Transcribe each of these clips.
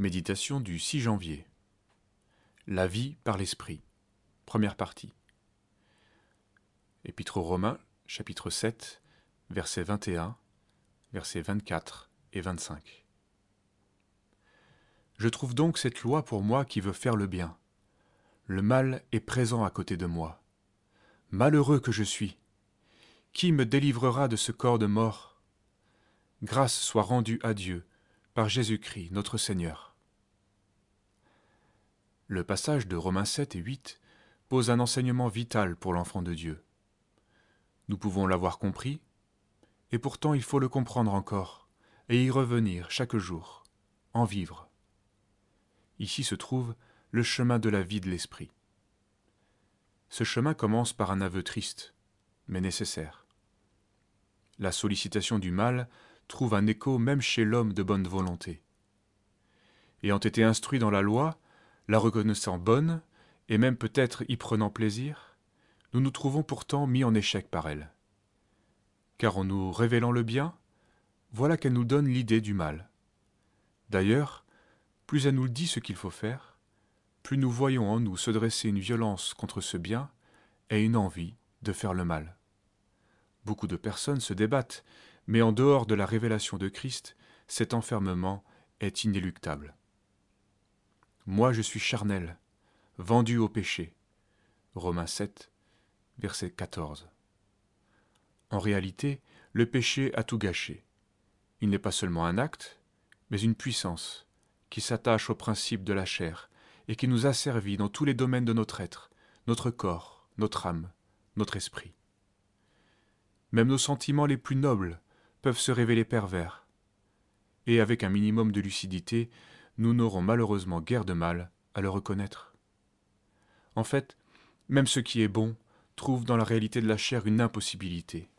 Méditation du 6 janvier. La vie par l'Esprit. Première partie. Épître aux Romains, chapitre 7, versets 21, versets 24 et 25. Je trouve donc cette loi pour moi qui veut faire le bien. Le mal est présent à côté de moi. Malheureux que je suis. Qui me délivrera de ce corps de mort? Grâce soit rendue à Dieu par Jésus-Christ notre Seigneur. Le passage de Romains 7 et 8 pose un enseignement vital pour l'enfant de Dieu. Nous pouvons l'avoir compris, et pourtant il faut le comprendre encore, et y revenir chaque jour, en vivre. Ici se trouve le chemin de la vie de l'esprit. Ce chemin commence par un aveu triste, mais nécessaire. La sollicitation du mal trouve un écho même chez l'homme de bonne volonté. Ayant été instruit dans la loi, la reconnaissant bonne, et même peut-être y prenant plaisir, nous nous trouvons pourtant mis en échec par elle. Car en nous révélant le bien, voilà qu'elle nous donne l'idée du mal. D'ailleurs, plus elle nous dit ce qu'il faut faire, plus nous voyons en nous se dresser une violence contre ce bien et une envie de faire le mal. Beaucoup de personnes se débattent mais en dehors de la révélation de Christ, cet enfermement est inéluctable. Moi je suis charnel, vendu au péché. Romains 7, verset 14. En réalité, le péché a tout gâché. Il n'est pas seulement un acte, mais une puissance qui s'attache au principe de la chair et qui nous a servi dans tous les domaines de notre être, notre corps, notre âme, notre esprit. Même nos sentiments les plus nobles peuvent se révéler pervers. Et avec un minimum de lucidité, nous n'aurons malheureusement guère de mal à le reconnaître. En fait, même ce qui est bon trouve dans la réalité de la chair une impossibilité.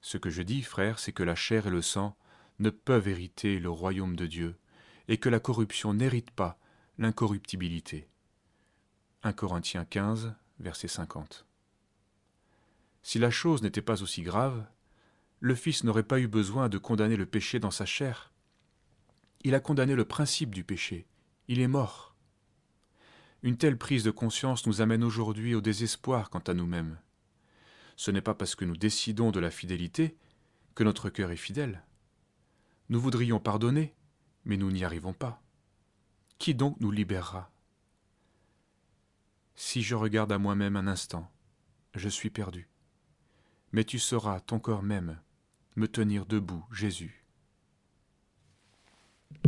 Ce que je dis, frère, c'est que la chair et le sang ne peuvent hériter le royaume de Dieu, et que la corruption n'hérite pas l'incorruptibilité. 1 Corinthiens 15, verset 50. Si la chose n'était pas aussi grave, le Fils n'aurait pas eu besoin de condamner le péché dans sa chair. Il a condamné le principe du péché. Il est mort. Une telle prise de conscience nous amène aujourd'hui au désespoir quant à nous-mêmes. Ce n'est pas parce que nous décidons de la fidélité que notre cœur est fidèle. Nous voudrions pardonner, mais nous n'y arrivons pas. Qui donc nous libérera? Si je regarde à moi-même un instant, je suis perdu. Mais tu sauras ton corps même me tenir debout, Jésus.